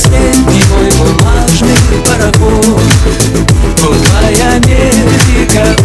свет Его бумажный пароход Пустая Америка,